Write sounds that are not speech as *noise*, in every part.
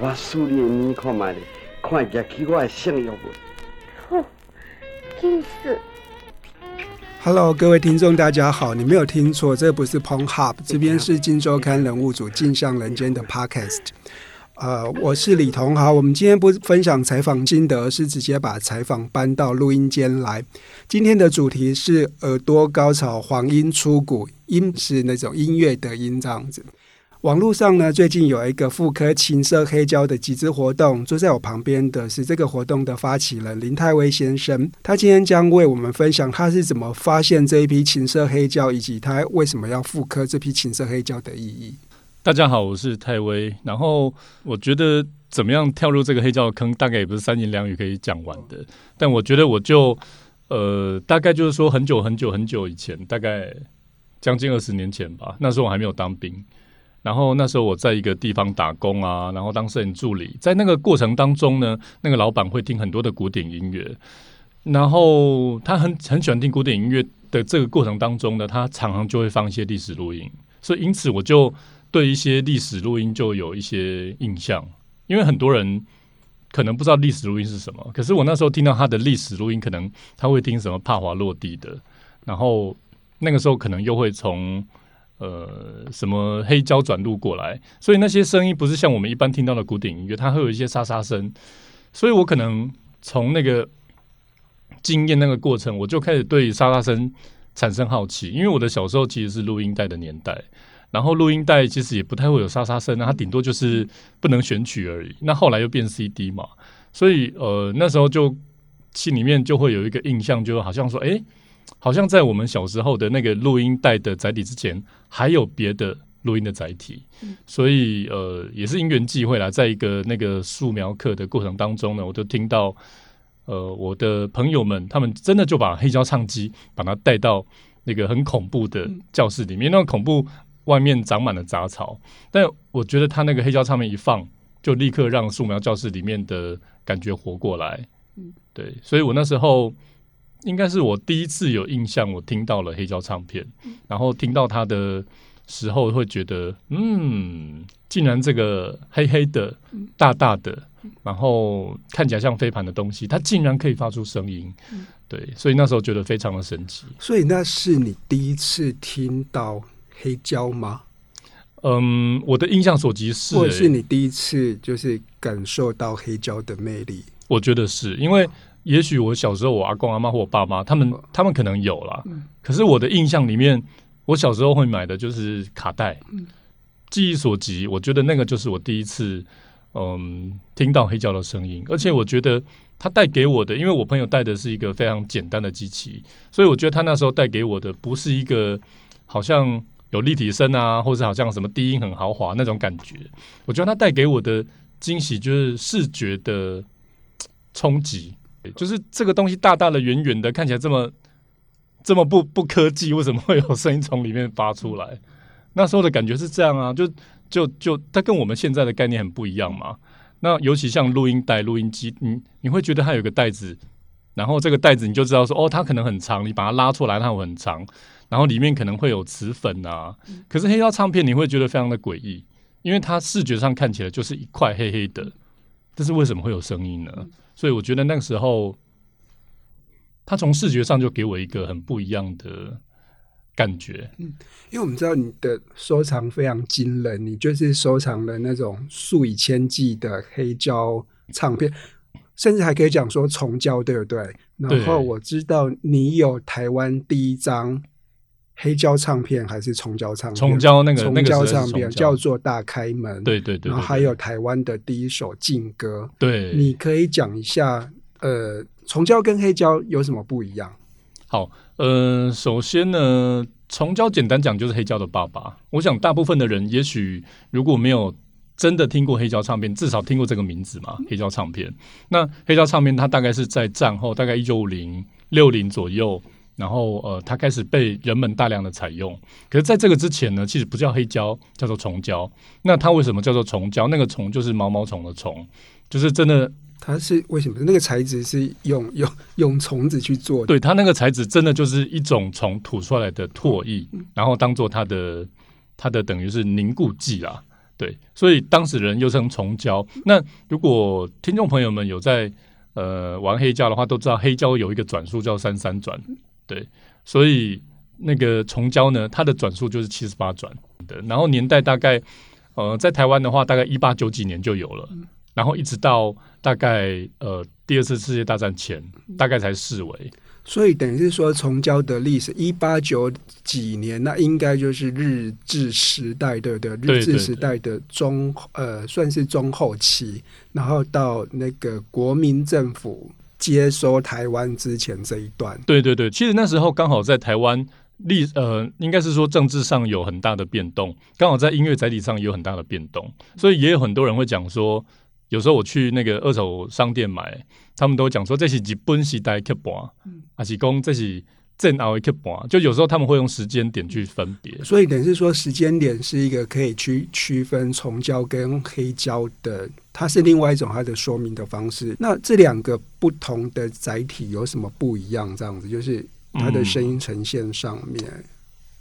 我数列你看卖咧，看一起我的性欲无？好，真是。Hello，各位听众，大家好，你没有听错，这不是 Pong Hub，这边是金周刊人物组镜像人间的 Podcast。呃，我是李桐豪，我们今天不分享采访心得，是直接把采访搬到录音间来。今天的主题是耳朵高潮，黄莺出谷，音是那种音乐的音这样子。网络上呢，最近有一个复刻情色黑胶的集资活动。坐在我旁边的是这个活动的发起人林泰威先生，他今天将为我们分享他是怎么发现这一批情色黑胶，以及他为什么要复刻这批情色黑胶的意义。大家好，我是泰威。然后我觉得怎么样跳入这个黑胶坑，大概也不是三言两语可以讲完的。但我觉得我就呃，大概就是说很久很久很久以前，大概将近二十年前吧。那时候我还没有当兵。然后那时候我在一个地方打工啊，然后当摄影助理，在那个过程当中呢，那个老板会听很多的古典音乐，然后他很很喜欢听古典音乐的这个过程当中呢，他常常就会放一些历史录音，所以因此我就对一些历史录音就有一些印象，因为很多人可能不知道历史录音是什么，可是我那时候听到他的历史录音，可能他会听什么帕华洛蒂的，然后那个时候可能又会从。呃，什么黑胶转录过来，所以那些声音不是像我们一般听到的古典音乐，它会有一些沙沙声。所以我可能从那个经验那个过程，我就开始对沙沙声产生好奇。因为我的小时候其实是录音带的年代，然后录音带其实也不太会有沙沙声，它顶多就是不能选曲而已。那后来又变 CD 嘛，所以呃那时候就心里面就会有一个印象，就好像说，哎。好像在我们小时候的那个录音带的载体之前，还有别的录音的载体，嗯、所以呃，也是因缘际会啦，在一个那个素描课的过程当中呢，我就听到呃，我的朋友们他们真的就把黑胶唱机把它带到那个很恐怖的教室里面，那个恐怖外面长满了杂草，但我觉得他那个黑胶唱片一放，就立刻让素描教室里面的感觉活过来，嗯，对，所以我那时候。应该是我第一次有印象，我听到了黑胶唱片，然后听到它的时候，会觉得，嗯，竟然这个黑黑的、大大的，然后看起来像飞盘的东西，它竟然可以发出声音，对，所以那时候觉得非常的神奇。所以那是你第一次听到黑胶吗？嗯，我的印象所及是，或者是你第一次就是感受到黑胶的魅力？我觉得是因为。也许我小时候，我阿公阿妈或我爸妈，他们他们可能有啦。可是我的印象里面，我小时候会买的就是卡带。记忆所及，我觉得那个就是我第一次，嗯，听到黑胶的声音。而且我觉得他带给我的，因为我朋友带的是一个非常简单的机器，所以我觉得他那时候带给我的不是一个好像有立体声啊，或者好像什么低音很豪华那种感觉。我觉得他带给我的惊喜就是视觉的冲击。就是这个东西大大的、圆圆的，看起来这么这么不不科技，为什么会有声音从里面发出来？那时候的感觉是这样啊，就就就它跟我们现在的概念很不一样嘛。那尤其像录音带、录音机，你你会觉得它有个袋子，然后这个袋子你就知道说，哦，它可能很长，你把它拉出来，它会很长，然后里面可能会有磁粉啊。可是黑胶唱片你会觉得非常的诡异，因为它视觉上看起来就是一块黑黑的，这是为什么会有声音呢？所以我觉得那个时候，他从视觉上就给我一个很不一样的感觉。嗯，因为我们知道你的收藏非常惊人，你就是收藏了那种数以千计的黑胶唱片，甚至还可以讲说重胶，对不对？然后我知道你有台湾第一张。黑胶唱片还是重胶唱片？重胶那个重胶唱片叫做《大开门》。对对对，然后还有台湾的第一首禁歌。对，你可以讲一下，呃，重胶跟黑胶有什么不一样？好，呃，首先呢，重胶简单讲就是黑胶的爸爸。我想大部分的人也许如果没有真的听过黑胶唱片，至少听过这个名字嘛，黑胶唱片。那黑胶唱片它大概是在战后，大概一九五零六零左右。然后呃，它开始被人们大量的采用。可是在这个之前呢，其实不叫黑胶，叫做虫胶。那它为什么叫做虫胶？那个虫就是毛毛虫的虫，就是真的。它是为什么？那个材质是用 *laughs* 用用虫子去做的。对，它那个材质真的就是一种虫吐出来的唾液，然后当做它的它的等于是凝固剂啦。对，所以当时人又称虫胶。那如果听众朋友们有在呃玩黑胶的话，都知道黑胶有一个转速叫三三转，对，所以那个重胶呢，它的转速就是七十八转的。然后年代大概呃在台湾的话，大概一八九几年就有了，然后一直到大概呃第二次世界大战前，大概才四维。所以等于是说，重胶的历史一八九几年，那应该就是日治时代，对不对？日治时代的中呃，算是中后期，然后到那个国民政府接收台湾之前这一段。对对对，其实那时候刚好在台湾历呃，应该是说政治上有很大的变动，刚好在音乐载体上也有很大的变动，所以也有很多人会讲说。有时候我去那个二手商店买，他们都讲说，这是日本时代刻盘，还是讲这是战后的刻半，就有时候他们会用时间点去分别。所以等于是说，时间点是一个可以区区分虫胶跟黑胶的，它是另外一种它的说明的方式。那这两个不同的载体有什么不一样？这样子就是它的声音呈现上面。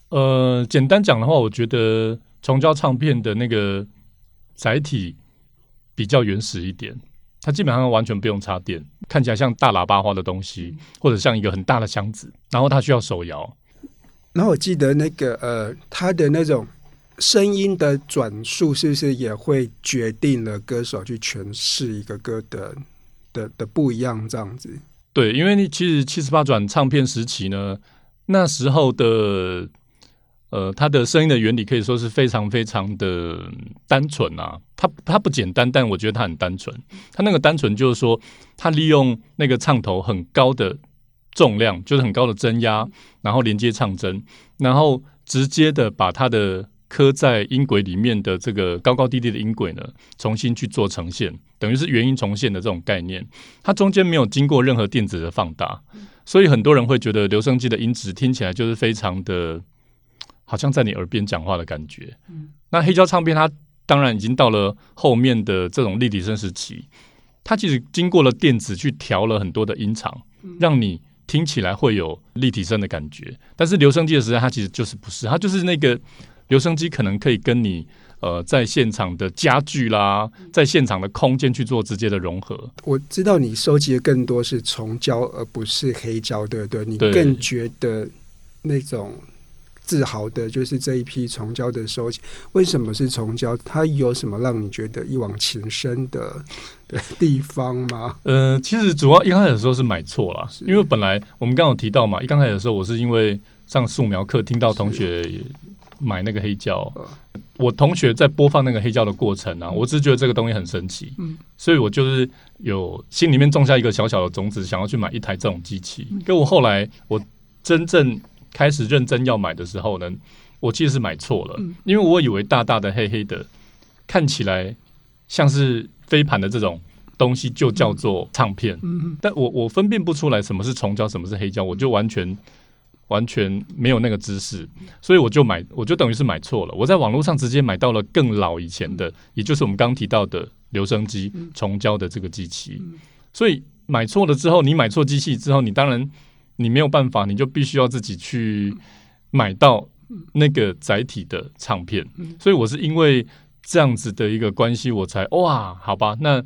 嗯、呃，简单讲的话，我觉得虫胶唱片的那个载体。比较原始一点，它基本上完全不用插电，看起来像大喇叭花的东西，或者像一个很大的箱子，然后它需要手摇。然后我记得那个呃，它的那种声音的转速是不是也会决定了歌手去诠释一个歌的的的不一样这样子？对，因为你其实七十八转唱片时期呢，那时候的。呃，它的声音的原理可以说是非常非常的单纯啊，它它不简单，但我觉得它很单纯。它那个单纯就是说，它利用那个唱头很高的重量，就是很高的增压，然后连接唱针，然后直接的把它的刻在音轨里面的这个高高低低的音轨呢，重新去做呈现，等于是原音重现的这种概念。它中间没有经过任何电子的放大，所以很多人会觉得留声机的音质听起来就是非常的。好像在你耳边讲话的感觉。嗯，那黑胶唱片它当然已经到了后面的这种立体声时期，它其实经过了电子去调了很多的音场，让你听起来会有立体声的感觉。但是留声机的时代，它其实就是不是，它就是那个留声机可能可以跟你呃在现场的家具啦，在现场的空间去做直接的融合。我知道你收集的更多是虫胶，而不是黑胶，对不对？你更觉得那种。自豪的就是这一批虫胶的收集。为什么是虫胶？它有什么让你觉得一往情深的 *laughs* 的地方吗？呃，其实主要一开始的时候是买错了，因为本来我们刚刚有提到嘛，一刚开始的时候我是因为上素描课听到同学买那个黑胶，我同学在播放那个黑胶的过程啊，我只是觉得这个东西很神奇，嗯，所以我就是有心里面种下一个小小的种子，想要去买一台这种机器。跟我后来我真正。开始认真要买的时候呢，我其实是买错了，因为我以为大大的黑黑的，看起来像是飞盘的这种东西就叫做唱片，但我我分辨不出来什么是虫胶，什么是黑胶，我就完全完全没有那个知识，所以我就买，我就等于是买错了。我在网络上直接买到了更老以前的，也就是我们刚刚提到的留声机虫胶的这个机器，所以买错了之后，你买错机器之后，你当然。你没有办法，你就必须要自己去买到那个载体的唱片。所以我是因为这样子的一个关系，我才哇，好吧，那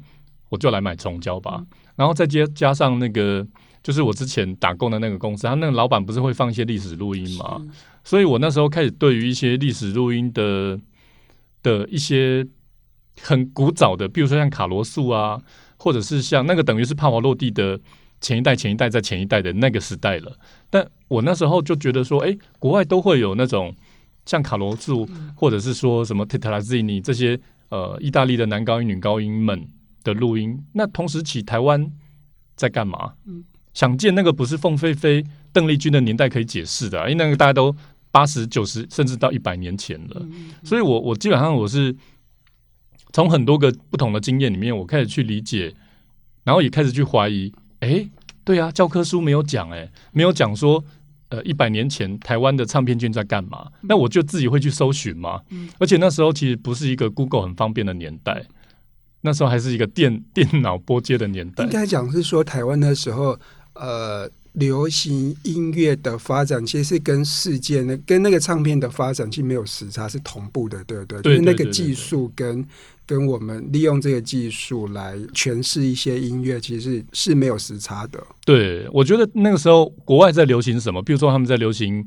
我就来买重胶吧。然后再加加上那个，就是我之前打工的那个公司，他那个老板不是会放一些历史录音嘛？所以我那时候开始对于一些历史录音的的一些很古早的，比如说像卡罗素啊，或者是像那个等于是帕瓦罗蒂的。前一代、前一代、在前一代的那个时代了，但我那时候就觉得说，哎、欸，国外都会有那种像卡罗素，或者是说什么 Tetrazzini 这些呃意大利的男高音、女高音们的录音。那同时起台湾在干嘛？想见那个不是凤飞飞、邓丽君的年代可以解释的、啊，因为那个大家都八十九十甚至到一百年前了。所以我我基本上我是从很多个不同的经验里面，我开始去理解，然后也开始去怀疑。哎，对啊，教科书没有讲，哎，没有讲说，呃，一百年前台湾的唱片圈在干嘛？那我就自己会去搜寻嘛。而且那时候其实不是一个 Google 很方便的年代，那时候还是一个电电脑拨接的年代。应该讲是说台湾那时候，呃，流行音乐的发展其实是跟世界那跟那个唱片的发展其实没有时差，是同步的，对不对？对，就是那个技术跟跟我们利用这个技术来诠释一些音乐，其实是，是没有时差的。对，我觉得那个时候国外在流行什么，比如说他们在流行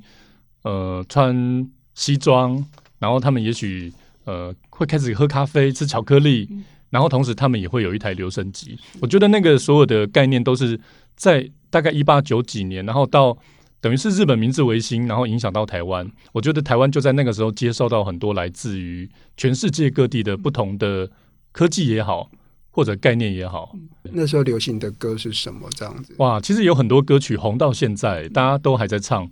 呃穿西装，然后他们也许呃会开始喝咖啡、吃巧克力。嗯然后同时，他们也会有一台留声机。我觉得那个所有的概念都是在大概一八九几年，然后到等于是日本明治维新，然后影响到台湾。我觉得台湾就在那个时候接受到很多来自于全世界各地的不同的科技也好，或者概念也好。那时候流行的歌是什么？这样子？哇，其实有很多歌曲红到现在，大家都还在唱《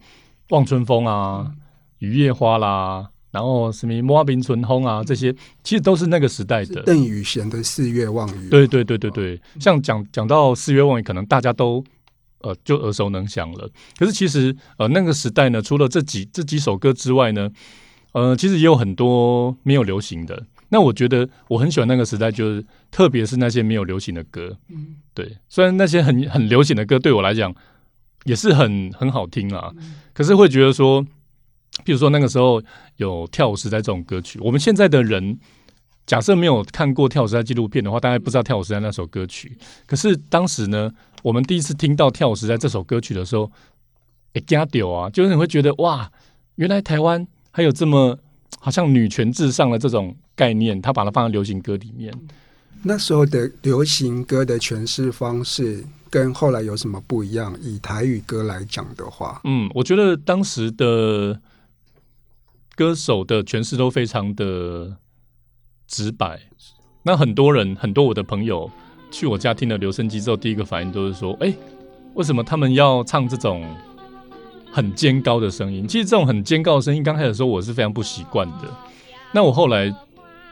望春风》啊，《雨夜花》啦。然后什么《莫冰春风》啊，这些其实都是那个时代的。邓雨贤的《四月望雨》。对对对对对，像讲讲到《四月望雨》，可能大家都呃就耳熟能详了。可是其实呃那个时代呢，除了这几这几首歌之外呢，呃其实也有很多没有流行的。那我觉得我很喜欢那个时代，就是特别是那些没有流行的歌。嗯，对，虽然那些很很流行的歌对我来讲也是很很好听啊，可是会觉得说。比如说那个时候有跳舞时代这种歌曲，我们现在的人假设没有看过跳舞时代纪录片的话，大概不知道跳舞时代那首歌曲。可是当时呢，我们第一次听到跳舞时代这首歌曲的时候，哎，加丢啊，就是你会觉得哇，原来台湾还有这么好像女权至上的这种概念，他把它放在流行歌里面。那时候的流行歌的诠释方式跟后来有什么不一样？以台语歌来讲的话，嗯，我觉得当时的。歌手的诠释都非常的直白，那很多人，很多我的朋友去我家听了留声机之后，第一个反应都是说：“哎，为什么他们要唱这种很尖高的声音？”其实这种很尖高的声音，刚开始的时候我是非常不习惯的。那我后来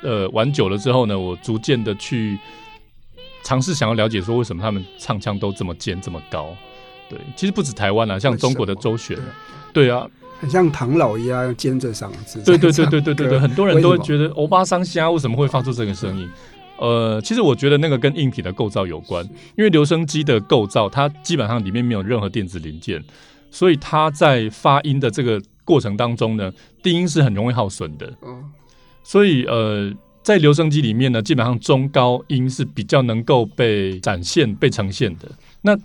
呃玩久了之后呢，我逐渐的去尝试想要了解说，为什么他们唱腔都这么尖这么高？对，其实不止台湾啊，像中国的周璇，对啊。很像唐老鸭要尖着嗓子，对对对对对对对，很多人都会觉得欧巴桑虾为什么会发出这个声音？呃，其实我觉得那个跟硬体的构造有关，因为留声机的构造它基本上里面没有任何电子零件，所以它在发音的这个过程当中呢，低音是很容易耗损的。所以呃，在留声机里面呢，基本上中高音是比较能够被展现、被呈现的。那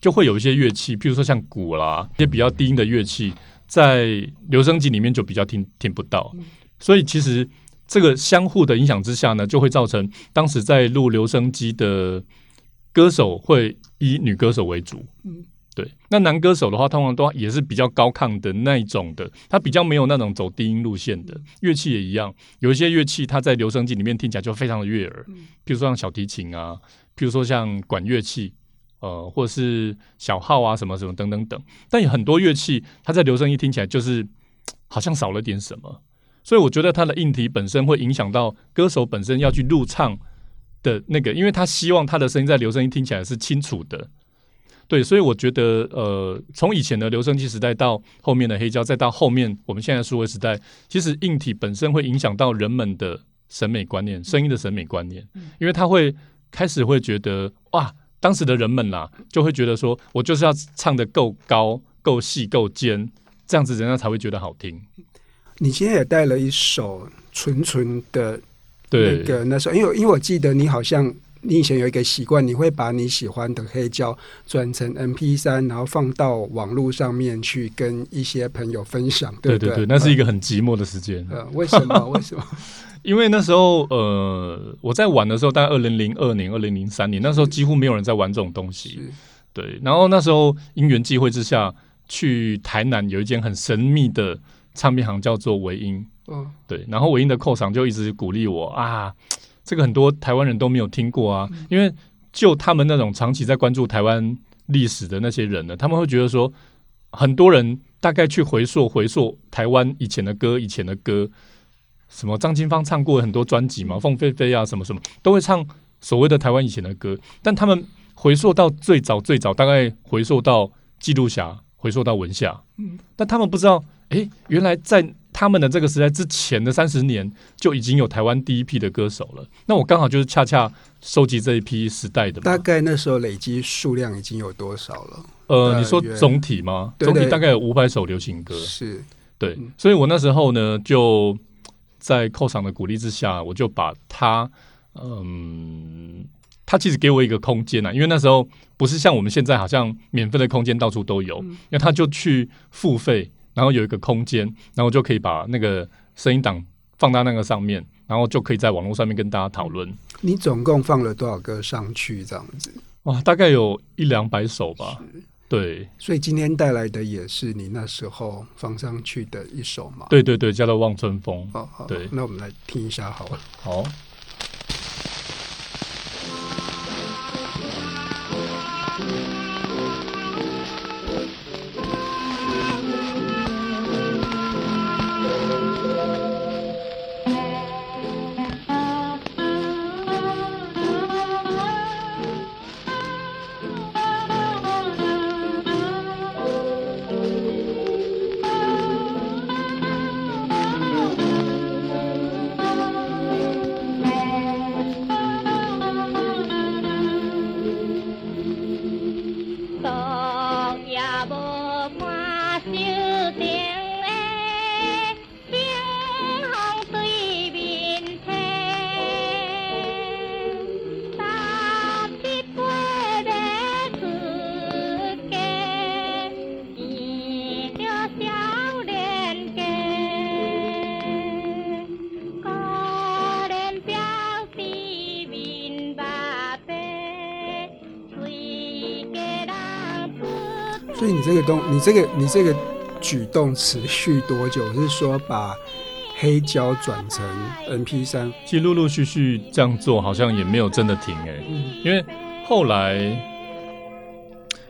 就会有一些乐器，譬如说像鼓啦，一些比较低音的乐器。在留声机里面就比较听听不到，所以其实这个相互的影响之下呢，就会造成当时在录留声机的歌手会以女歌手为主。嗯，对。那男歌手的话，通常都也是比较高亢的那一种的，他比较没有那种走低音路线的。乐器也一样，有一些乐器它在留声机里面听起来就非常的悦耳，比如说像小提琴啊，比如说像管乐器。呃，或者是小号啊，什么什么等等等，但有很多乐器，它在留声机听起来就是 *tsk* 好像少了点什么，所以我觉得它的硬体本身会影响到歌手本身要去录唱的那个，因为他希望他的声音在留声机听起来是清楚的，对，所以我觉得呃，从以前的留声机时代到后面的黑胶，再到后面我们现在数位时代，其实硬体本身会影响到人们的审美观念，声音的审美观念，因为他会开始会觉得哇。当时的人们啦，就会觉得说，我就是要唱的够高、够细、够尖，这样子人家才会觉得好听。你今天也带了一首纯纯的，那个那时候，因为因为我记得你好像你以前有一个习惯，你会把你喜欢的黑胶转成 M P 三然后放到网络上面去跟一些朋友分享，对不对？对对对，那是一个很寂寞的时间。呃，为什么？为什么？*laughs* *laughs* *laughs* 因为那时候，呃，我在玩的时候，大概二零零二年、二零零三年，那时候几乎没有人在玩这种东西。对，然后那时候因缘际会之下，去台南有一间很神秘的唱片行，叫做维音。嗯，对，然后维音的扣场就一直鼓励我啊，这个很多台湾人都没有听过啊，因为就他们那种长期在关注台湾历史的那些人呢，他们会觉得说，很多人大概去回溯回溯台湾以前的歌，以前的歌。什么张清芳唱过很多专辑嘛，凤飞飞啊，什么什么都会唱所谓的台湾以前的歌，但他们回溯到最早最早，大概回溯到记录侠，回溯到文夏，嗯，但他们不知道，哎，原来在他们的这个时代之前的三十年就已经有台湾第一批的歌手了。那我刚好就是恰恰收集这一批时代的。大概那时候累积数量已经有多少了？呃，你说总体吗？对对总体大概有五百首流行歌。是，对。所以我那时候呢，就在寇长的鼓励之下，我就把他，嗯。他其实给我一个空间啊，因为那时候不是像我们现在好像免费的空间到处都有，嗯、因为他就去付费，然后有一个空间，然后就可以把那个声音档放到那个上面，然后就可以在网络上面跟大家讨论。你总共放了多少歌上去？这样子？哇，大概有一两百首吧。对，所以今天带来的也是你那时候放上去的一首嘛？对对对，叫做《望春风》。哦，好，对，那我们来听一下好了。好。这个动，你这个你这个举动持续多久？是说把黑胶转成 M P 三其实陆陆续续这样做，好像也没有真的停哎、欸。嗯、因为后来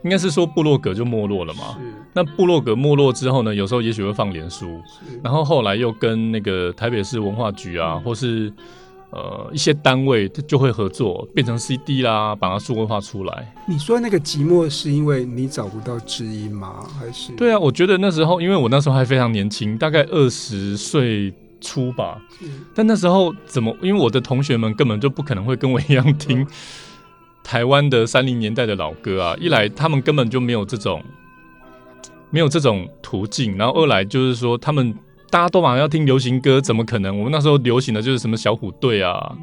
应该是说部落格就没落了嘛。那部落格没落之后呢，有时候也许会放脸书，然后后来又跟那个台北市文化局啊，嗯、或是。呃，一些单位就会合作变成 CD 啦，把它数位化出来。你说那个寂寞是因为你找不到知音吗？还是？对啊，我觉得那时候，因为我那时候还非常年轻，大概二十岁初吧。嗯、但那时候怎么？因为我的同学们根本就不可能会跟我一样听台湾的三零年代的老歌啊！一来他们根本就没有这种没有这种途径，然后二来就是说他们。大家都马上要听流行歌，怎么可能？我们那时候流行的就是什么小虎队啊，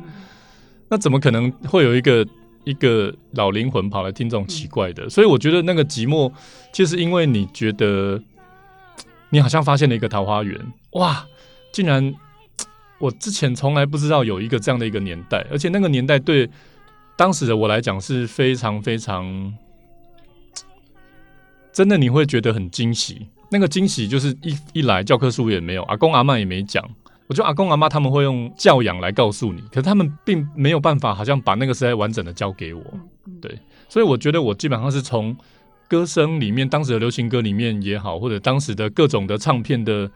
那怎么可能会有一个一个老灵魂跑来听这种奇怪的？所以我觉得那个寂寞，就是因为你觉得你好像发现了一个桃花源，哇！竟然我之前从来不知道有一个这样的一个年代，而且那个年代对当时的我来讲是非常非常真的，你会觉得很惊喜。那个惊喜就是一一来教科书也没有，阿公阿妈也没讲。我觉得阿公阿妈他们会用教养来告诉你，可是他们并没有办法，好像把那个时代完整的教给我。对，所以我觉得我基本上是从歌声里面，当时的流行歌里面也好，或者当时的各种的唱片的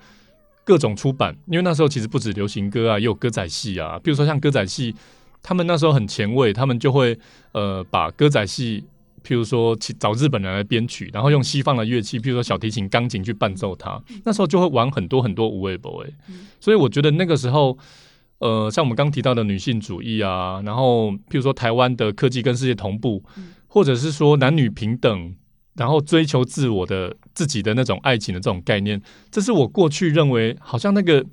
各种出版，因为那时候其实不止流行歌啊，也有歌仔戏啊。比如说像歌仔戏，他们那时候很前卫，他们就会呃把歌仔戏。譬如说，找日本人来编曲，然后用西方的乐器，譬如说小提琴、钢琴去伴奏它。那时候就会玩很多很多无为 boy。所以我觉得那个时候，呃，像我们刚提到的女性主义啊，然后譬如说台湾的科技跟世界同步，或者是说男女平等，然后追求自我的自己的那种爱情的这种概念，这是我过去认为好像那个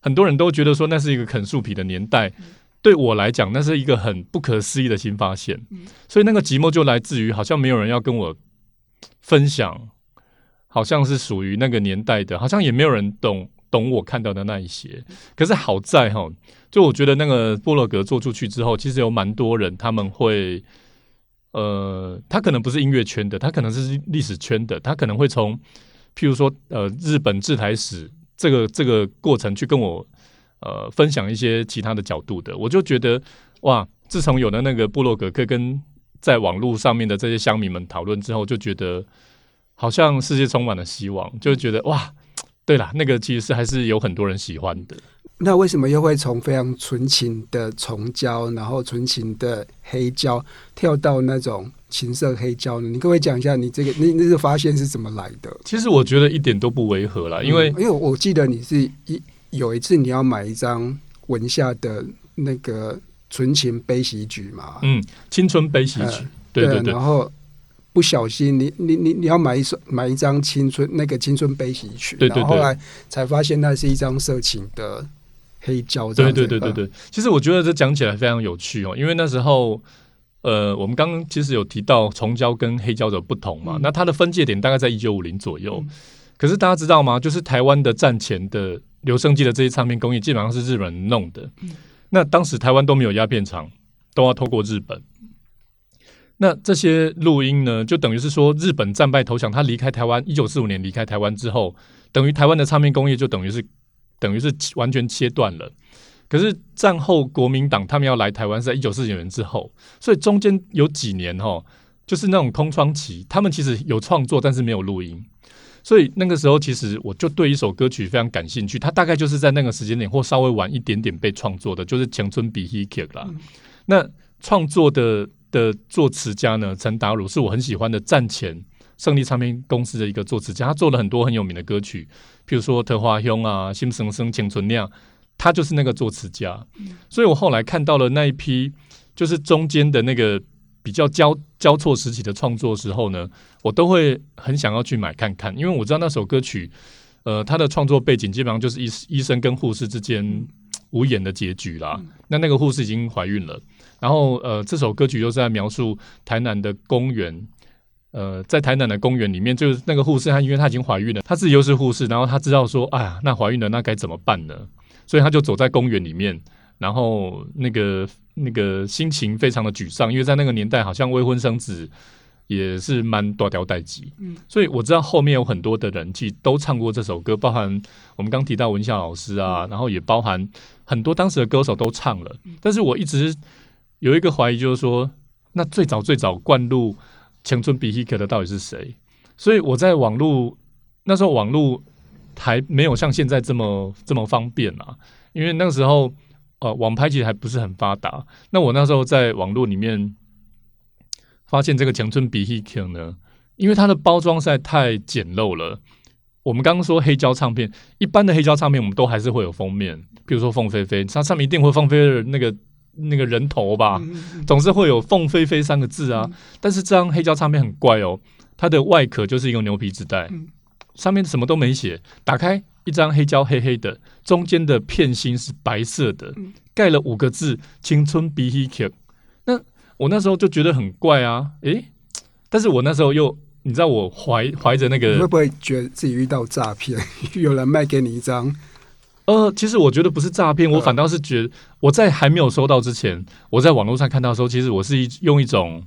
很多人都觉得说那是一个啃树皮的年代。对我来讲，那是一个很不可思议的新发现，所以那个寂寞就来自于好像没有人要跟我分享，好像是属于那个年代的，好像也没有人懂懂我看到的那一些。可是好在哈，就我觉得那个波洛格做出去之后，其实有蛮多人他们会，呃，他可能不是音乐圈的，他可能是历史圈的，他可能会从譬如说呃日本制台史这个这个过程去跟我。呃，分享一些其他的角度的，我就觉得哇，自从有了那个布洛格，可以跟在网络上面的这些乡民们讨论之后，就觉得好像世界充满了希望，就觉得哇，对啦，那个其实是还是有很多人喜欢的。那为什么又会从非常纯情的虫胶，然后纯情的黑胶，跳到那种情色黑胶呢？你可不可以讲一下你这个你那个发现是怎么来的？其实我觉得一点都不违和啦，因为、嗯、因为我记得你是一有一次你要买一张文夏的那个纯情悲喜曲嘛，嗯，青春悲喜曲，呃、对对对，然后不小心你你你你要买一首买一张青春那个青春悲喜曲，对对对，然后后来才发现那是一张色情的。黑胶，对对对对对，其实我觉得这讲起来非常有趣哦，因为那时候，呃，我们刚刚其实有提到重胶跟黑胶的不同嘛，嗯、那它的分界点大概在一九五零左右。嗯、可是大家知道吗？就是台湾的战前的留声机的这些唱片工艺，基本上是日本人弄的。嗯、那当时台湾都没有鸦片厂，都要透过日本。那这些录音呢，就等于是说，日本战败投降，他离开台湾，一九四五年离开台湾之后，等于台湾的唱片工业就等于是。等于是完全切断了。可是战后国民党他们要来台湾是在一九四九年之后，所以中间有几年哈，就是那种空窗期。他们其实有创作，但是没有录音。所以那个时候，其实我就对一首歌曲非常感兴趣。它大概就是在那个时间点或稍微晚一点点被创作的，就是《青春比希克》啦。嗯、那创作的的作词家呢，陈达儒是我很喜欢的战前胜利唱片公司的一个作词家，他做了很多很有名的歌曲。譬如说《桃花兄》啊，《心生生青春亮》，他就是那个作词家。嗯、所以我后来看到了那一批，就是中间的那个比较交交错时期的创作时候呢，我都会很想要去买看看，因为我知道那首歌曲，呃，他的创作背景基本上就是医医生跟护士之间无言的结局啦。嗯、那那个护士已经怀孕了，然后呃，这首歌曲又是在描述台南的公园。呃，在台南的公园里面，就是那个护士，她因为她已经怀孕了，她自己又是护士，然后她知道说，哎呀，那怀孕了，那该怎么办呢？所以她就走在公园里面，然后那个那个心情非常的沮丧，因为在那个年代，好像未婚生子也是蛮多条代志。嗯，所以我知道后面有很多的人其实都唱过这首歌，包含我们刚提到文夏老师啊，然后也包含很多当时的歌手都唱了。但是我一直有一个怀疑，就是说，那最早最早灌入。青春比希克的到底是谁？所以我在网络那时候，网络还没有像现在这么这么方便啊。因为那个时候，呃，网拍其实还不是很发达。那我那时候在网络里面发现这个强村比希克呢，因为它的包装实在太简陋了。我们刚刚说黑胶唱片，一般的黑胶唱片我们都还是会有封面，比如说凤飞飞，它上面一定会放飞的那个。那个人头吧，总是会有“凤飞飞”三个字啊。但是这张黑胶唱片很怪哦，它的外壳就是一个牛皮纸袋，上面什么都没写。打开一张黑胶，黑黑的，中间的片心是白色的，盖了五个字“青春比希克”。那我那时候就觉得很怪啊，诶，但是我那时候又，你知道，我怀怀着那个，你会不会觉得自己遇到诈骗？有人卖给你一张？呃，其实我觉得不是诈骗，我反倒是觉得我在还没有收到之前，我在网络上看到的时候，其实我是一用一种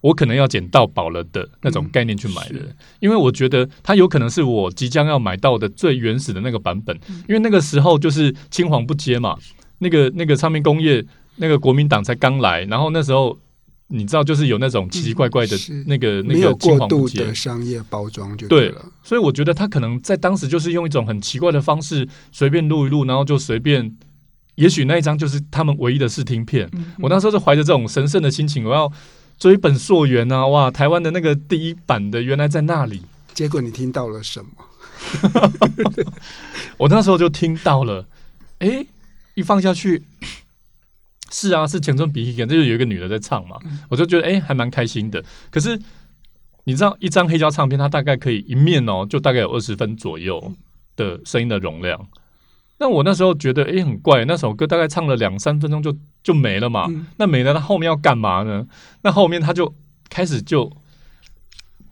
我可能要捡到宝了的那种概念去买的，因为我觉得它有可能是我即将要买到的最原始的那个版本，因为那个时候就是青黄不接嘛，那个那个唱片工业，那个国民党才刚来，然后那时候。你知道，就是有那种奇奇怪怪的那个、嗯、那个青黄不接的商业包装就对了对。所以我觉得他可能在当时就是用一种很奇怪的方式，随便录一录，然后就随便。也许那一张就是他们唯一的试听片。嗯、我那时候是怀着这种神圣的心情，我要追本溯源啊！哇，台湾的那个第一版的原来在那里。结果你听到了什么？*laughs* 我那时候就听到了，哎、欸，一放下去。*coughs* 是啊，是青春比希克，这就有一个女的在唱嘛，嗯、我就觉得哎、欸，还蛮开心的。可是你知道，一张黑胶唱片，它大概可以一面哦，就大概有二十分左右的声音的容量。那我那时候觉得哎、欸，很怪，那首歌大概唱了两三分钟就就没了嘛。嗯、那没了，那后面要干嘛呢？那后面他就开始就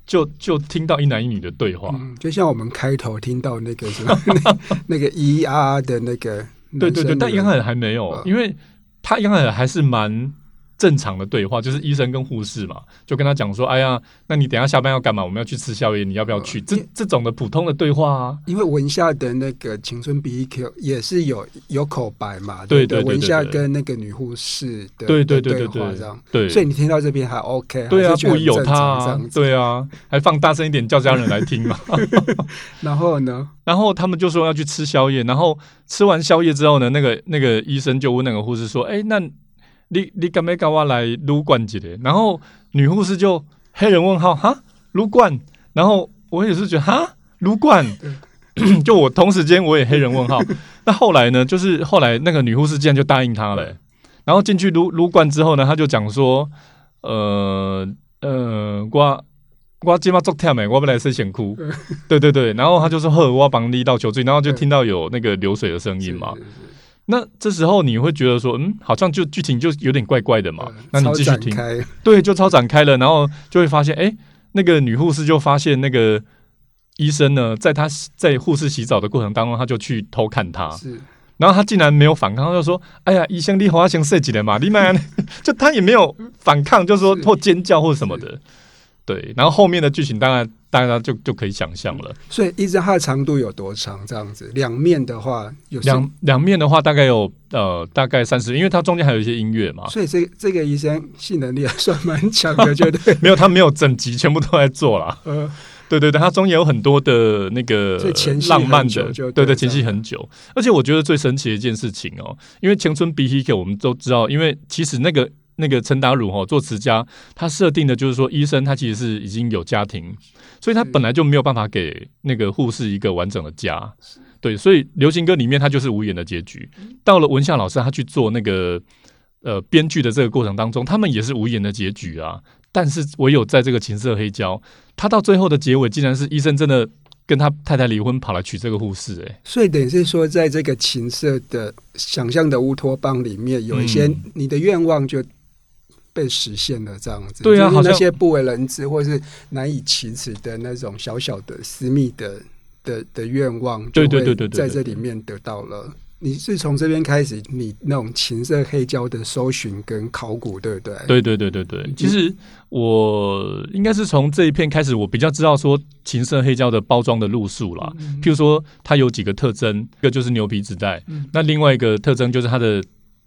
就就听到一男一女的对话，嗯、就像我们开头听到那个什么 *laughs* 那，那个咿啊的那个，对对对，但杨海还没有，嗯、因为。他杨海还是蛮正常的对话，就是医生跟护士嘛，就跟他讲说：“哎呀，那你等下下班要干嘛？我们要去吃宵夜，你要不要去？”这这种的普通的对话啊。因为文夏的那个《青春 BEQ》也是有有口白嘛，对对，文夏跟那个女护士的对对对对对这样，对，所以你听到这边还 OK，对啊，不疑有他啊，对啊，还放大声一点叫家人来听嘛。*laughs* 然后呢，然后他们就说要去吃宵夜，然后吃完宵夜之后呢，那个那个医生就问那个护士说：“哎，那？”你你敢没跟我来撸罐子的？然后女护士就黑人问号哈？撸罐，然后我也是觉得哈？撸罐，*clears throat* 就我同时间我也黑人问号。*laughs* 那后来呢？就是后来那个女护士竟然就答应他了，欸，然后进去撸撸罐之后呢，他就讲说，呃呃，我我今嘛做天没，我本来是想哭，对。对对，然后他就说呵，我要帮你倒酒醉，然后就听到有那个流水的声音嘛。那这时候你会觉得说，嗯，好像就剧情就有点怪怪的嘛。嗯、那你继续听，对，就超展开了，然后就会发现，哎，那个女护士就发现那个医生呢，在她在护士洗澡的过程当中，他就去偷看她，是，然后他竟然没有反抗，他就说，哎呀，医生你好像设计的嘛，你们 *laughs* 就他也没有反抗，就是说或尖叫或什么的。对，然后后面的剧情当然大家就就可以想象了。所以一直它的长度有多长？这样子，两面的话有两两面的话大概有呃大概三十，因为它中间还有一些音乐嘛。所以这这个医生性能力还算蛮强的，绝对 *laughs* 没有他没有整集全部都在做了。呃，对对对，它中间有很多的那个浪漫的，对，对对，前戏很久。而且我觉得最神奇的一件事情哦，因为青春 B T K 我们都知道，因为其实那个。那个陈达儒哈做词家，他设定的就是说，医生他其实是已经有家庭，所以他本来就没有办法给那个护士一个完整的家，对，所以《流行歌》里面他就是无言的结局。到了文夏老师他去做那个呃编剧的这个过程当中，他们也是无言的结局啊。但是唯有在这个情色黑胶，他到最后的结尾，竟然是医生真的跟他太太离婚，跑来娶这个护士，哎，所以等于是说，在这个情色的想象的乌托邦里面，有一些你的愿望就。被实现了这样子，对啊，就是那些不为人知或是难以启齿的那种小小的私密的的的愿望，对对对对，在这里面得到了。你是从这边开始，你那种情色黑胶的搜寻跟考古，对不对？对对对对对。其实我应该是从这一片开始，我比较知道说情色黑胶的包装的路数啦。譬如说，它有几个特征，一个就是牛皮纸袋，那另外一个特征就是它的。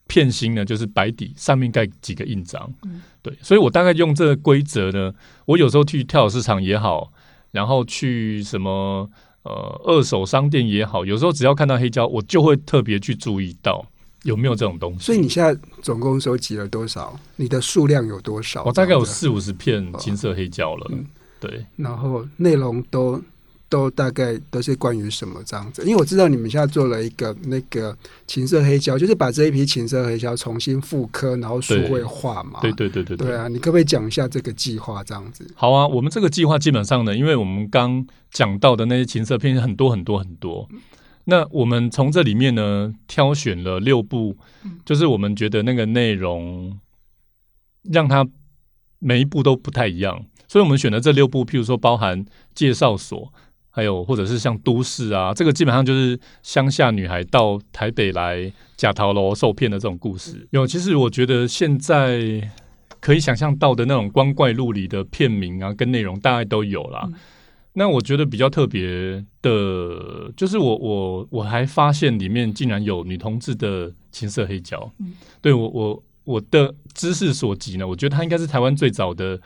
片芯呢，就是白底，上面盖几个印章，嗯，对，所以我大概用这个规则呢，我有时候去跳蚤市场也好，然后去什么呃二手商店也好，有时候只要看到黑胶，我就会特别去注意到有没有这种东西。所以你现在总共收集了多少？你的数量有多少？我大概有四五十片金色黑胶了，嗯，对，然后内容都。都大概都是关于什么这样子？因为我知道你们现在做了一个那个情色黑胶，就是把这一批情色黑胶重新复刻，然后数位化嘛。对对对对对。对啊，你可不可以讲一下这个计划这样子？好啊，我们这个计划基本上呢，因为我们刚讲到的那些情色片很多很多很多，那我们从这里面呢挑选了六部，就是我们觉得那个内容让它每一部都不太一样，所以我们选的这六部，譬如说包含介绍所。还有，或者是像都市啊，这个基本上就是乡下女孩到台北来假逃楼受骗的这种故事。有，其实我觉得现在可以想象到的那种光怪陆离的片名啊，跟内容大概都有啦。嗯、那我觉得比较特别的，就是我我我还发现里面竟然有女同志的情色黑胶。嗯、对我我我的知识所及呢，我觉得它应该是台湾最早的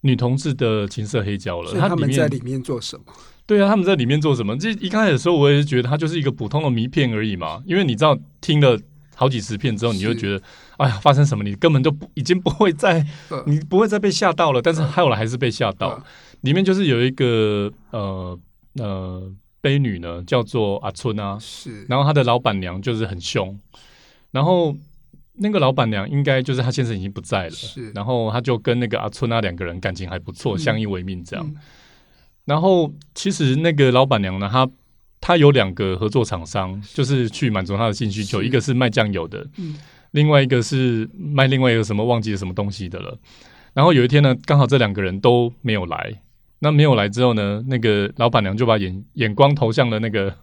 女同志的情色黑胶了。所以他们在里面做什么？对啊，他们在里面做什么？这一开始的时候，我也是觉得它就是一个普通的谜片而已嘛。因为你知道，听了好几十遍之后，你就觉得，哎呀，发生什么？你根本就不已经不会再，你不会再被吓到了。但是后来还是被吓到。里面就是有一个呃呃悲女呢，叫做阿春啊，是。然后她的老板娘就是很凶，然后那个老板娘应该就是她先生已经不在了，是。然后她就跟那个阿春啊两个人感情还不错，相依为命这样。然后，其实那个老板娘呢，她她有两个合作厂商，就是去满足她的性需求，一个是卖酱油的，嗯，另外一个是卖另外一个什么忘记了什么东西的了。然后有一天呢，刚好这两个人都没有来。那没有来之后呢，那个老板娘就把眼眼光投向了那个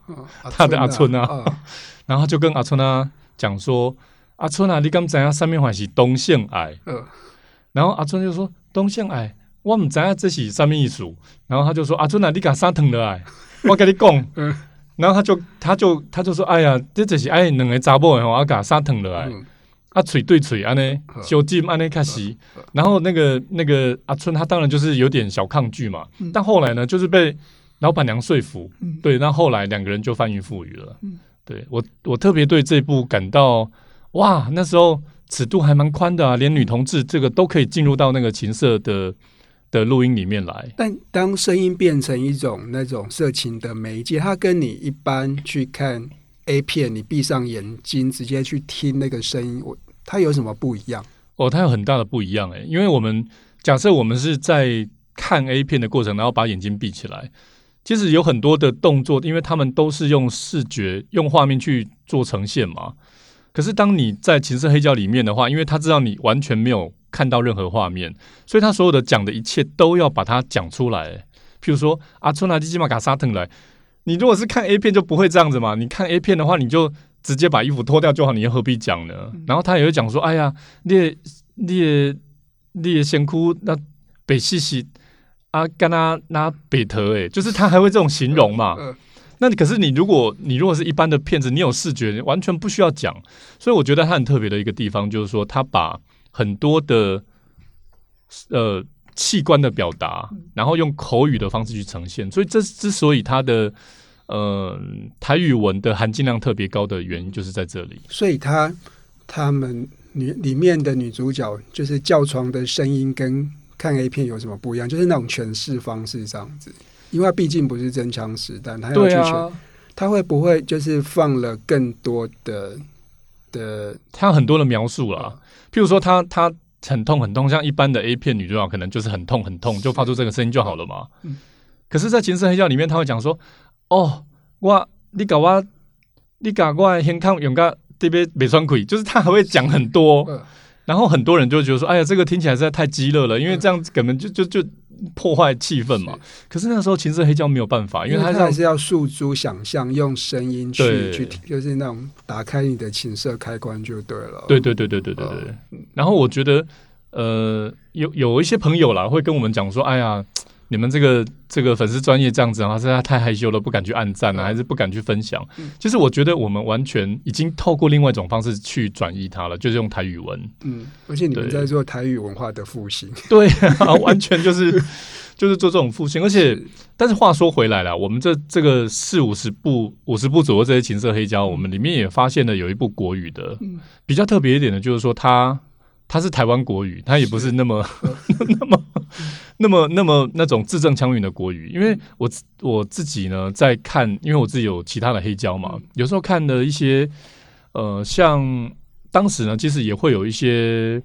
她的阿春啊，然后就跟阿春啊讲说：“阿春啊，你敢知影上面还是同性爱？呃、然后阿春就说同性爱，我唔知影这是什么意思。然后他就说阿春啊，你敢啥疼的爱？*laughs* 我跟你讲。嗯然后他就他就他就说：“哎呀，这就是爱两个查某的吼，啊，甲杀疼了哎，啊，嘴对嘴安尼，小金安尼开始。然后那个那个阿春，他当然就是有点小抗拒嘛。嗯、但后来呢，就是被老板娘说服，嗯、对，那后来两个人就翻云覆雨了。嗯、对我我特别对这部感到哇，那时候尺度还蛮宽的啊，连女同志这个都可以进入到那个情色的。”的录音里面来，但当声音变成一种那种色情的媒介，它跟你一般去看 A 片，你闭上眼睛直接去听那个声音，我它有什么不一样？哦，它有很大的不一样诶，因为我们假设我们是在看 A 片的过程，然后把眼睛闭起来，其实有很多的动作，因为他们都是用视觉、用画面去做呈现嘛。可是当你在情色黑胶里面的话，因为他知道你完全没有。看到任何画面，所以他所有的讲的一切都要把它讲出来。譬如说，阿春拿基基马卡沙腾来，你如果是看 A 片就不会这样子嘛。你看 A 片的话，你就直接把衣服脱掉就好，你又何必讲呢？嗯、然后他也会讲说：“哎呀，你你你先哭那北西西啊，跟他拿北特哎，就是他还会这种形容嘛。嗯嗯、那你可是你如果你如果是一般的片子，你有视觉，完全不需要讲。所以我觉得他很特别的一个地方，就是说他把。很多的呃器官的表达，然后用口语的方式去呈现，所以这之所以它的呃台语文的含金量特别高的原因，就是在这里。所以他他们女里面的女主角，就是叫床的声音跟看 A 片有什么不一样？就是那种诠释方式这样子，因为毕竟不是真枪实弹，他要去诠，他、啊、会不会就是放了更多的的，他有很多的描述啦。譬如说他，他他很痛很痛，像一般的 A 片女主角可能就是很痛很痛，就发出这个声音就好了嘛。嗯、可是，在情色黑教里面，他会讲说：“哦，我你搞我，你搞我胸腔用个特别没酸亏。”就是他还会讲很多，嗯、然后很多人就觉得说：“哎呀，这个听起来实在太激烈了，因为这样子根本就就就。就”破坏气氛嘛？是可是那个时候秦氏黑胶没有办法，因为它还是要诉诸想象，用声音去对去，就是那种打开你的情色开关就对了。对对对对对对对。嗯、然后我觉得，呃，有有一些朋友啦会跟我们讲说：“哎呀。”你们这个这个粉丝专业这样子啊，是他太害羞了，不敢去按赞啊，还是不敢去分享？嗯、其实我觉得我们完全已经透过另外一种方式去转移它了，就是用台语文。嗯，而且你们在做台语文化的复兴。对啊，完全就是 *laughs* 就是做这种复兴。而且，是但是话说回来了，我们这这个四五十部五十部左右这些情色黑胶，我们里面也发现了有一部国语的，嗯、比较特别一点的，就是说它它是台湾国语，它也不是那么是 *laughs* 那么。*laughs* 那么，那么那种字正腔圆的国语，因为我我自己呢在看，因为我自己有其他的黑胶嘛，有时候看的一些，呃，像当时呢，其实也会有一些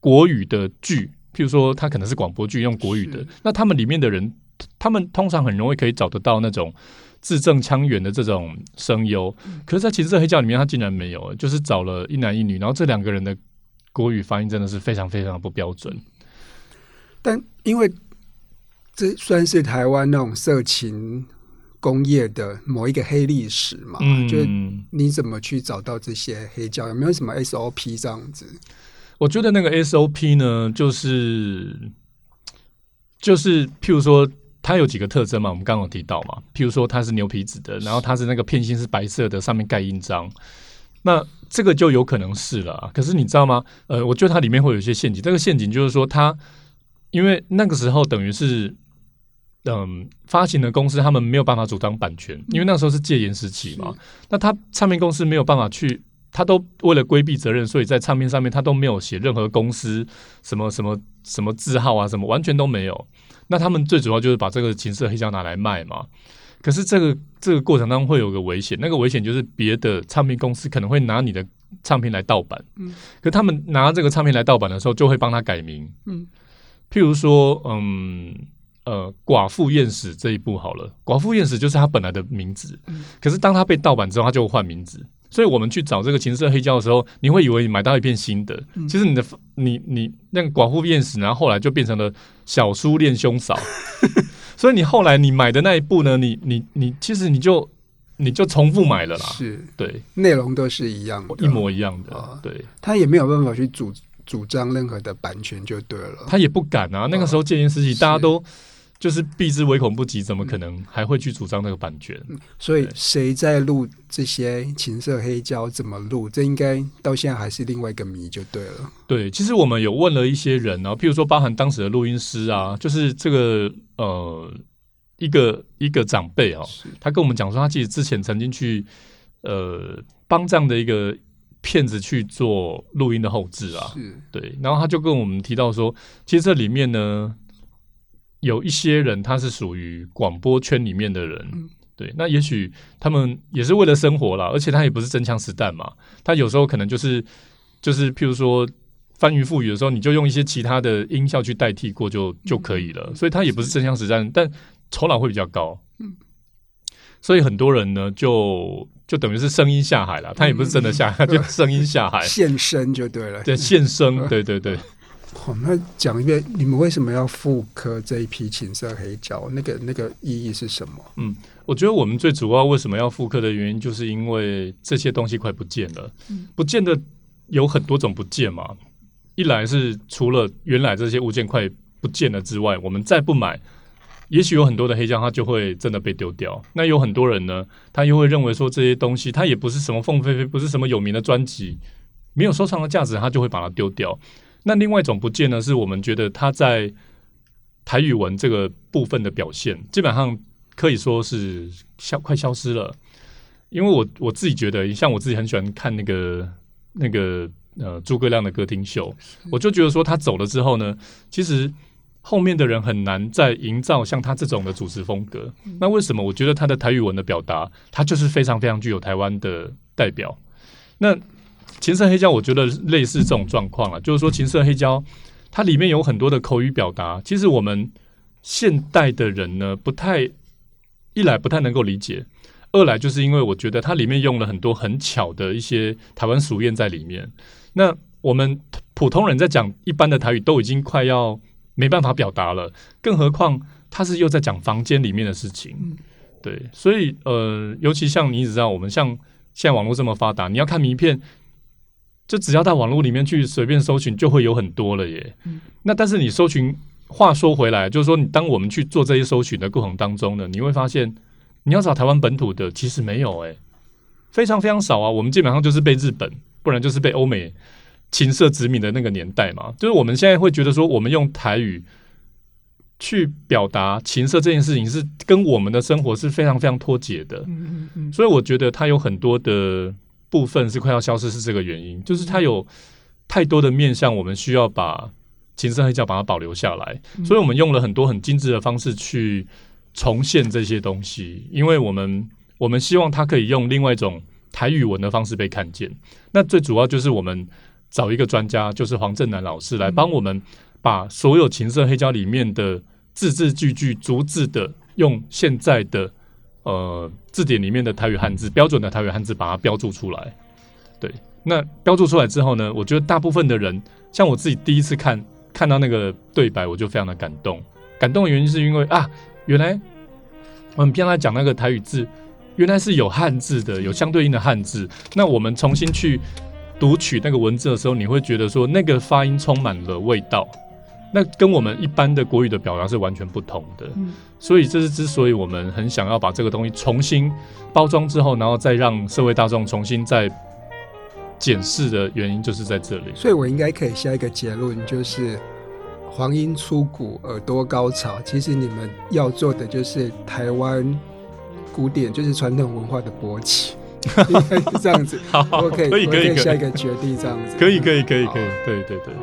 国语的剧，譬如说他可能是广播剧用国语的，那他们里面的人，他们通常很容易可以找得到那种字正腔圆的这种声优，可是，在其实这黑胶里面，他竟然没有，就是找了一男一女，然后这两个人的国语发音真的是非常非常的不标准。但因为这算是台湾那种色情工业的某一个黑历史嘛，嗯、就你怎么去找到这些黑胶？有没有什么 SOP 这样子？我觉得那个 SOP 呢，就是就是譬如说，它有几个特征嘛，我们刚刚有提到嘛，譬如说它是牛皮纸的，然后它是那个片芯是白色的，上面盖印章，那这个就有可能是了。可是你知道吗？呃，我觉得它里面会有一些陷阱，这个陷阱就是说它。因为那个时候等于是，嗯，发行的公司他们没有办法主张版权，因为那时候是戒严时期嘛。那他唱片公司没有办法去，他都为了规避责任，所以在唱片上面他都没有写任何公司什么什么什么字号啊，什么完全都没有。那他们最主要就是把这个情色黑胶拿来卖嘛。可是这个这个过程当中会有个危险，那个危险就是别的唱片公司可能会拿你的唱片来盗版。嗯，可他们拿这个唱片来盗版的时候，就会帮他改名。嗯。譬如说，嗯，呃，寡妇厌死这一部好了，寡妇厌死就是他本来的名字，嗯、可是当他被盗版之后，他就换名字。所以我们去找这个情色黑胶的时候，你会以为你买到一片新的，嗯、其实你的你你那个寡妇厌死，然后后来就变成了小叔恋兄嫂。*laughs* 所以你后来你买的那一部呢，你你你其实你就。你就重复买了啦。是，对，内容都是一样的，一模一样的。啊对，他也没有办法去主主张任何的版权，就对了。他也不敢啊。那个时候戒严时期，大家都就是避之唯恐不及，怎么可能还会去主张那个版权？所以谁在录这些情色黑胶？怎么录？这应该到现在还是另外一个谜，就对了。对，其实我们有问了一些人啊，譬如说包含当时的录音师啊，就是这个呃一个一个长辈啊，他跟我们讲说，他其实之前曾经去呃帮这样的一个片子去做录音的后置啊，对，然后他就跟我们提到说，其实这里面呢。有一些人他是属于广播圈里面的人，嗯、对，那也许他们也是为了生活啦，而且他也不是真枪实弹嘛，他有时候可能就是就是譬如说翻云覆雨的时候，你就用一些其他的音效去代替过就就可以了，所以他也不是真枪实弹，但酬劳会比较高，嗯，所以很多人呢就就等于是声音下海了，他也不是真的下海，嗯、就声音下海 *laughs* 现身就对了，对，现身，*laughs* 对对对。好，那讲一遍，你们为什么要复刻这一批情色黑胶？那个那个意义是什么？嗯，我觉得我们最主要为什么要复刻的原因，就是因为这些东西快不见了。嗯，不见的有很多种不见嘛。一来是除了原来这些物件快不见了之外，我们再不买，也许有很多的黑胶它就会真的被丢掉。那有很多人呢，他又会认为说这些东西它也不是什么凤飞飞，不是什么有名的专辑，没有收藏的价值，他就会把它丢掉。那另外一种不见呢，是我们觉得他在台语文这个部分的表现，基本上可以说是消快消失了。因为我我自己觉得，像我自己很喜欢看那个那个呃诸葛亮的歌厅秀，我就觉得说他走了之后呢，其实后面的人很难再营造像他这种的主持风格。那为什么？我觉得他的台语文的表达，他就是非常非常具有台湾的代表。那情色黑胶，我觉得类似这种状况啊，就是说情色黑胶，它里面有很多的口语表达，其实我们现代的人呢，不太一来不太能够理解，二来就是因为我觉得它里面用了很多很巧的一些台湾俗谚在里面。那我们普通人在讲一般的台语都已经快要没办法表达了，更何况他是又在讲房间里面的事情。对，所以呃，尤其像你知道，我们像现在网络这么发达，你要看名片。就只要到网络里面去随便搜寻，就会有很多了耶。嗯、那但是你搜寻，话说回来，就是说你当我们去做这些搜寻的过程当中呢，你会发现，你要找台湾本土的，其实没有诶，非常非常少啊。我们基本上就是被日本，不然就是被欧美情色殖民的那个年代嘛。就是我们现在会觉得说，我们用台语去表达情色这件事情，是跟我们的生活是非常非常脱节的。嗯嗯嗯。所以我觉得它有很多的。部分是快要消失，是这个原因，就是它有太多的面向，我们需要把情色黑胶把它保留下来，所以我们用了很多很精致的方式去重现这些东西，因为我们我们希望它可以用另外一种台语文的方式被看见。那最主要就是我们找一个专家，就是黄正南老师来帮我们把所有情色黑胶里面的字字句句逐字的用现在的。呃，字典里面的台语汉字，标准的台语汉字，把它标注出来。对，那标注出来之后呢，我觉得大部分的人，像我自己第一次看看到那个对白，我就非常的感动。感动的原因是因为啊，原来我们平常讲那个台语字，原来是有汉字的，有相对应的汉字。那我们重新去读取那个文字的时候，你会觉得说，那个发音充满了味道。那跟我们一般的国语的表达是完全不同的，嗯，所以这是之所以我们很想要把这个东西重新包装之后，然后再让社会大众重新再检视的原因，就是在这里。所以我应该可以下一个结论，就是黄莺出谷，耳朵高潮。其实你们要做的就是台湾古典，就是传统文化的勃起，应该是这样子。好，可以，可以下一个决定这样子。可以，可以，可以，可以，对，对，对。